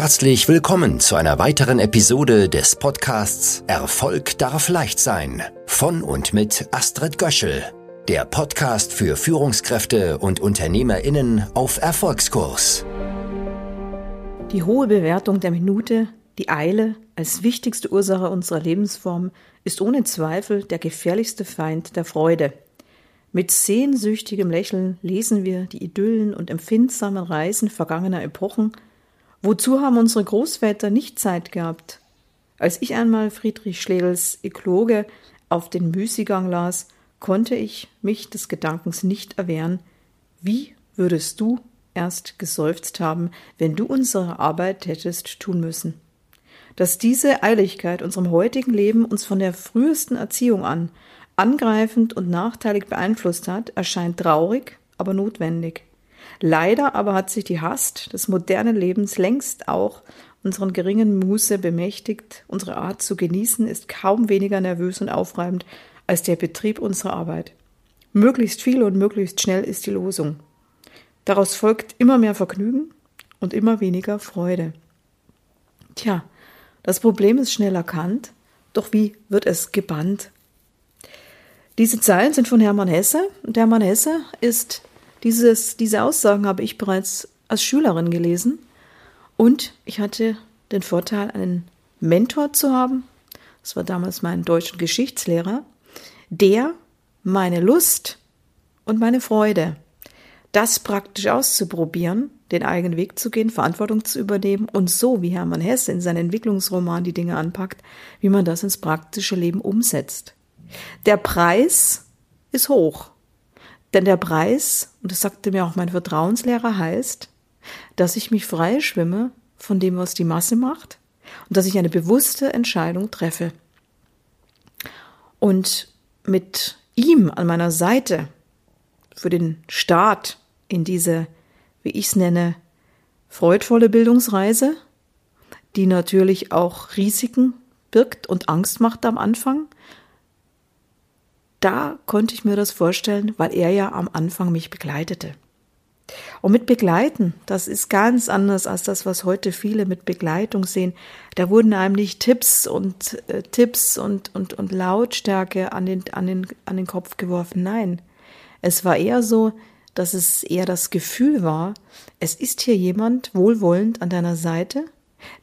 Herzlich willkommen zu einer weiteren Episode des Podcasts Erfolg darf leicht sein von und mit Astrid Göschel, der Podcast für Führungskräfte und Unternehmerinnen auf Erfolgskurs. Die hohe Bewertung der Minute, die Eile als wichtigste Ursache unserer Lebensform ist ohne Zweifel der gefährlichste Feind der Freude. Mit sehnsüchtigem Lächeln lesen wir die Idyllen und empfindsamen Reisen vergangener Epochen – Wozu haben unsere Großväter nicht Zeit gehabt? Als ich einmal Friedrich Schlegels Ekloge auf den Müßiggang las, konnte ich mich des Gedankens nicht erwehren, wie würdest du erst geseufzt haben, wenn du unsere Arbeit hättest tun müssen. Dass diese Eiligkeit unserem heutigen Leben uns von der frühesten Erziehung an angreifend und nachteilig beeinflusst hat, erscheint traurig, aber notwendig. Leider aber hat sich die Hast des modernen Lebens längst auch unseren geringen Muße bemächtigt. Unsere Art zu genießen ist kaum weniger nervös und aufreibend als der Betrieb unserer Arbeit. Möglichst viel und möglichst schnell ist die Losung. Daraus folgt immer mehr Vergnügen und immer weniger Freude. Tja, das Problem ist schnell erkannt, doch wie wird es gebannt? Diese Zeilen sind von Hermann Hesse und Hermann Hesse ist dieses, diese Aussagen habe ich bereits als Schülerin gelesen und ich hatte den Vorteil, einen Mentor zu haben. Das war damals mein deutscher Geschichtslehrer, der meine Lust und meine Freude, das praktisch auszuprobieren, den eigenen Weg zu gehen, Verantwortung zu übernehmen und so, wie Hermann Hesse in seinem Entwicklungsroman die Dinge anpackt, wie man das ins praktische Leben umsetzt. Der Preis ist hoch. Denn der Preis, und das sagte mir auch mein Vertrauenslehrer, heißt, dass ich mich frei schwimme von dem, was die Masse macht und dass ich eine bewusste Entscheidung treffe. Und mit ihm an meiner Seite für den Start in diese, wie ich es nenne, freudvolle Bildungsreise, die natürlich auch Risiken birgt und Angst macht am Anfang, da konnte ich mir das vorstellen, weil er ja am Anfang mich begleitete. Und mit Begleiten, das ist ganz anders als das, was heute viele mit Begleitung sehen. Da wurden einem nicht Tipps und äh, Tipps und, und, und Lautstärke an den, an, den, an den Kopf geworfen. Nein. Es war eher so, dass es eher das Gefühl war, es ist hier jemand wohlwollend an deiner Seite,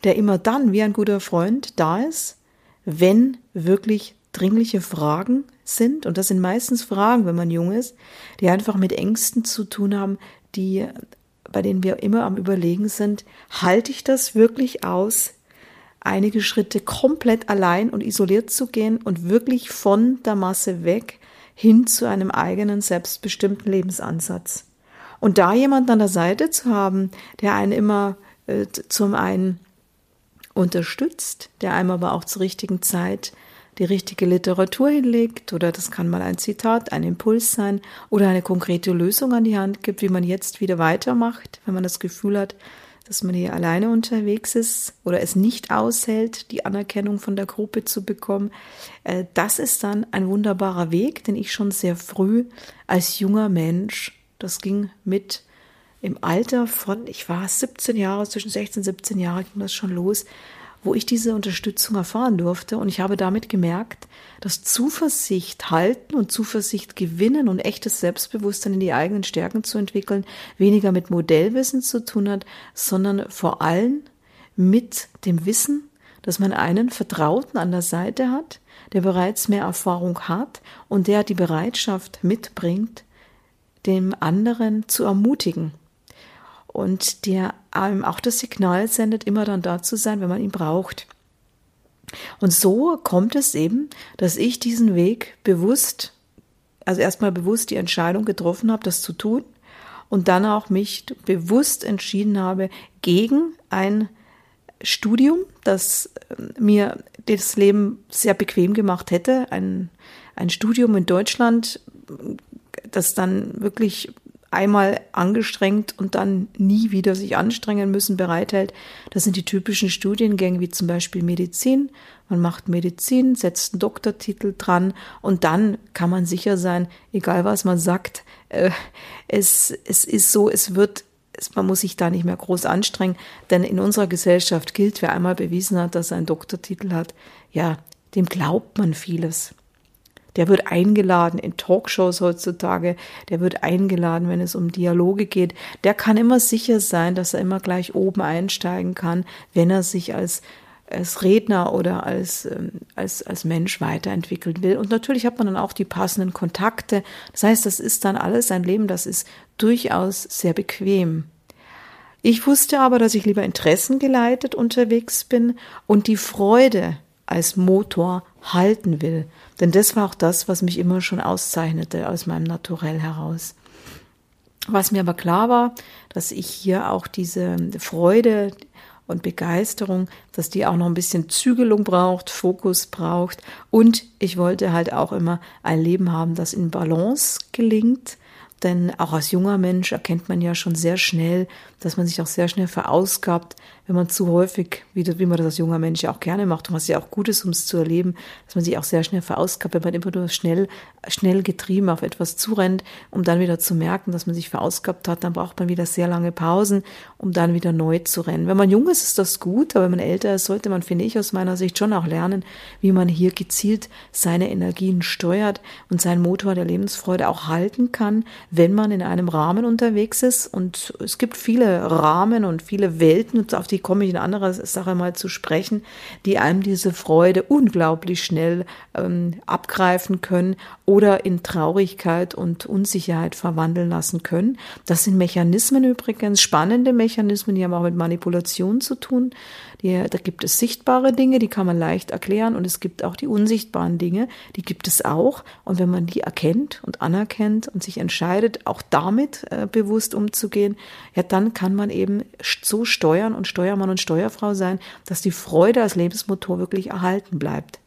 der immer dann wie ein guter Freund da ist, wenn wirklich dringliche Fragen sind, und das sind meistens Fragen, wenn man jung ist, die einfach mit Ängsten zu tun haben, die, bei denen wir immer am Überlegen sind, halte ich das wirklich aus, einige Schritte komplett allein und isoliert zu gehen und wirklich von der Masse weg hin zu einem eigenen selbstbestimmten Lebensansatz. Und da jemand an der Seite zu haben, der einen immer äh, zum einen unterstützt, der einem aber auch zur richtigen Zeit die richtige Literatur hinlegt oder das kann mal ein Zitat, ein Impuls sein oder eine konkrete Lösung an die Hand gibt, wie man jetzt wieder weitermacht, wenn man das Gefühl hat, dass man hier alleine unterwegs ist oder es nicht aushält, die Anerkennung von der Gruppe zu bekommen. Äh, das ist dann ein wunderbarer Weg, den ich schon sehr früh als junger Mensch, das ging mit im Alter von, ich war 17 Jahre, zwischen 16 und 17 Jahre ging das schon los, wo ich diese Unterstützung erfahren durfte. Und ich habe damit gemerkt, dass Zuversicht halten und Zuversicht gewinnen und echtes Selbstbewusstsein in die eigenen Stärken zu entwickeln, weniger mit Modellwissen zu tun hat, sondern vor allem mit dem Wissen, dass man einen Vertrauten an der Seite hat, der bereits mehr Erfahrung hat und der die Bereitschaft mitbringt, dem anderen zu ermutigen und der einem auch das Signal sendet, immer dann da zu sein, wenn man ihn braucht. Und so kommt es eben, dass ich diesen Weg bewusst, also erstmal bewusst die Entscheidung getroffen habe, das zu tun und dann auch mich bewusst entschieden habe gegen ein Studium, das äh, mir das Leben sehr bequem gemacht hätte, ein, ein Studium in Deutschland, das dann wirklich einmal angestrengt und dann nie wieder sich anstrengen müssen bereithält. Das sind die typischen Studiengänge wie zum Beispiel Medizin. Man macht Medizin, setzt einen Doktortitel dran und dann kann man sicher sein, egal was man sagt, äh, es, es ist so, es wird man muss sich da nicht mehr groß anstrengen, denn in unserer Gesellschaft gilt, wer einmal bewiesen hat, dass er einen Doktortitel hat, ja, dem glaubt man vieles. Der wird eingeladen in Talkshows heutzutage, der wird eingeladen, wenn es um Dialoge geht. Der kann immer sicher sein, dass er immer gleich oben einsteigen kann, wenn er sich als als Redner oder als, ähm, als, als Mensch weiterentwickeln will. Und natürlich hat man dann auch die passenden Kontakte. Das heißt, das ist dann alles ein Leben, das ist durchaus sehr bequem. Ich wusste aber, dass ich lieber interessengeleitet unterwegs bin und die Freude als Motor halten will. Denn das war auch das, was mich immer schon auszeichnete aus meinem Naturell heraus. Was mir aber klar war, dass ich hier auch diese Freude und Begeisterung, dass die auch noch ein bisschen Zügelung braucht, Fokus braucht. Und ich wollte halt auch immer ein Leben haben, das in Balance gelingt. Denn auch als junger Mensch erkennt man ja schon sehr schnell, dass man sich auch sehr schnell verausgabt, wenn man zu häufig, wie, wie man das als junger Mensch auch gerne macht und was ja auch gut ist, um es zu erleben, dass man sich auch sehr schnell verausgabt, wenn man immer nur schnell, schnell getrieben auf etwas zurennt, um dann wieder zu merken, dass man sich verausgabt hat, dann braucht man wieder sehr lange Pausen, um dann wieder neu zu rennen. Wenn man jung ist, ist das gut, aber wenn man älter ist, sollte man, finde ich, aus meiner Sicht schon auch lernen, wie man hier gezielt seine Energien steuert und seinen Motor der Lebensfreude auch halten kann, wenn man in einem Rahmen unterwegs ist. Und es gibt viele Rahmen und viele Welten, auf die komme ich in anderer Sache mal zu sprechen, die einem diese Freude unglaublich schnell ähm, abgreifen können oder in Traurigkeit und Unsicherheit verwandeln lassen können. Das sind Mechanismen übrigens, spannende Mechanismen, die haben auch mit Manipulation zu tun. Die, da gibt es sichtbare Dinge, die kann man leicht erklären und es gibt auch die unsichtbaren Dinge, die gibt es auch. Und wenn man die erkennt und anerkennt und sich entscheidet, auch damit äh, bewusst umzugehen, ja, dann kann man eben so steuern und Steuermann und Steuerfrau sein, dass die Freude als Lebensmotor wirklich erhalten bleibt.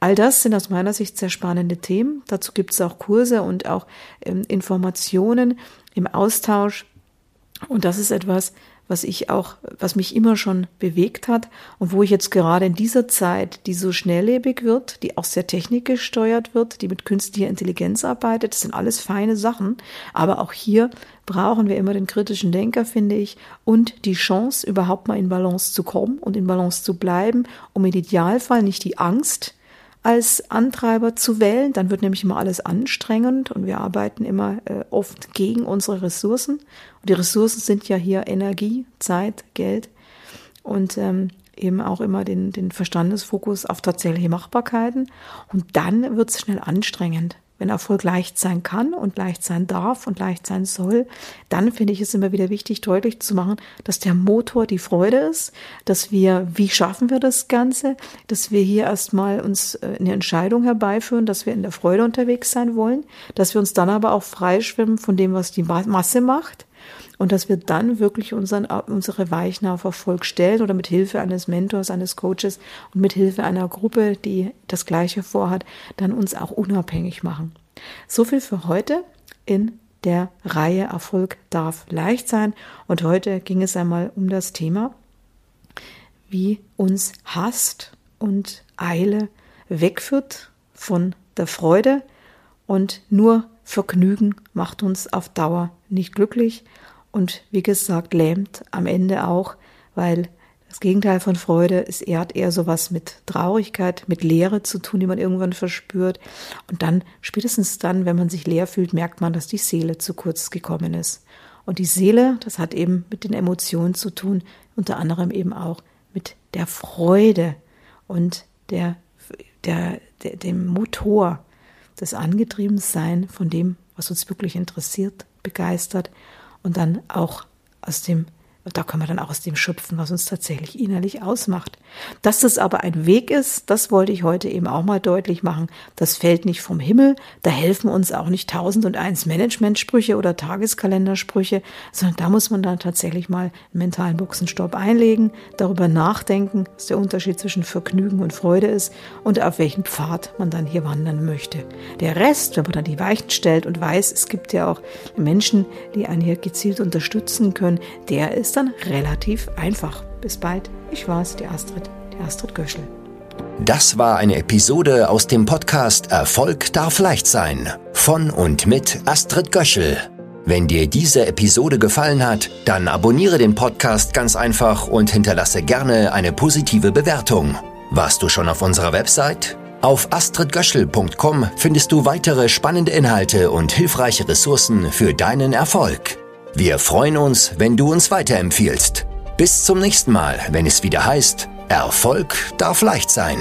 All das sind aus meiner Sicht sehr spannende Themen. Dazu gibt es auch Kurse und auch ähm, Informationen im Austausch. Und das ist etwas, was ich auch, was mich immer schon bewegt hat und wo ich jetzt gerade in dieser Zeit, die so schnelllebig wird, die auch sehr technikgesteuert wird, die mit künstlicher Intelligenz arbeitet, das sind alles feine Sachen, aber auch hier brauchen wir immer den kritischen Denker, finde ich, und die Chance, überhaupt mal in Balance zu kommen und in Balance zu bleiben, um im Idealfall nicht die Angst als Antreiber zu wählen. Dann wird nämlich immer alles anstrengend und wir arbeiten immer äh, oft gegen unsere Ressourcen. Und die Ressourcen sind ja hier Energie, Zeit, Geld und ähm, eben auch immer den, den Verstandesfokus auf tatsächliche Machbarkeiten. Und dann wird es schnell anstrengend wenn Erfolg leicht sein kann und leicht sein darf und leicht sein soll, dann finde ich es immer wieder wichtig, deutlich zu machen, dass der Motor die Freude ist, dass wir, wie schaffen wir das Ganze, dass wir hier erstmal uns äh, eine Entscheidung herbeiführen, dass wir in der Freude unterwegs sein wollen, dass wir uns dann aber auch freischwimmen von dem, was die Masse macht, und dass wir dann wirklich unseren, unsere Weichen auf Erfolg stellen oder mit Hilfe eines Mentors, eines Coaches und mit Hilfe einer Gruppe, die das Gleiche vorhat, dann uns auch unabhängig machen. So viel für heute in der Reihe Erfolg darf leicht sein. Und heute ging es einmal um das Thema, wie uns Hast und Eile wegführt von der Freude und nur Vergnügen macht uns auf Dauer nicht glücklich und wie gesagt lähmt am Ende auch, weil das Gegenteil von Freude ist eher, hat eher sowas mit Traurigkeit, mit Leere zu tun, die man irgendwann verspürt. Und dann, spätestens dann, wenn man sich leer fühlt, merkt man, dass die Seele zu kurz gekommen ist. Und die Seele, das hat eben mit den Emotionen zu tun, unter anderem eben auch mit der Freude und der, der, der dem Motor, des Angetriebensein von dem, was uns wirklich interessiert, begeistert und dann auch aus dem da können wir dann auch aus dem schöpfen, was uns tatsächlich innerlich ausmacht. Dass das aber ein Weg ist, das wollte ich heute eben auch mal deutlich machen. Das fällt nicht vom Himmel. Da helfen uns auch nicht tausend und eins Managementsprüche oder Tageskalendersprüche, sondern da muss man dann tatsächlich mal einen mentalen Buchsenstopp einlegen, darüber nachdenken, was der Unterschied zwischen Vergnügen und Freude ist und auf welchen Pfad man dann hier wandern möchte. Der Rest, wenn man dann die Weichen stellt und weiß, es gibt ja auch Menschen, die einen hier gezielt unterstützen können, der ist ist dann relativ einfach. Bis bald. Ich war's, die Astrid, die Astrid Göschel. Das war eine Episode aus dem Podcast Erfolg darf leicht sein. Von und mit Astrid Göschel. Wenn dir diese Episode gefallen hat, dann abonniere den Podcast ganz einfach und hinterlasse gerne eine positive Bewertung. Warst du schon auf unserer Website? Auf astridgöschel.com findest du weitere spannende Inhalte und hilfreiche Ressourcen für deinen Erfolg. Wir freuen uns, wenn du uns weiterempfiehlst. Bis zum nächsten Mal, wenn es wieder heißt, Erfolg darf leicht sein.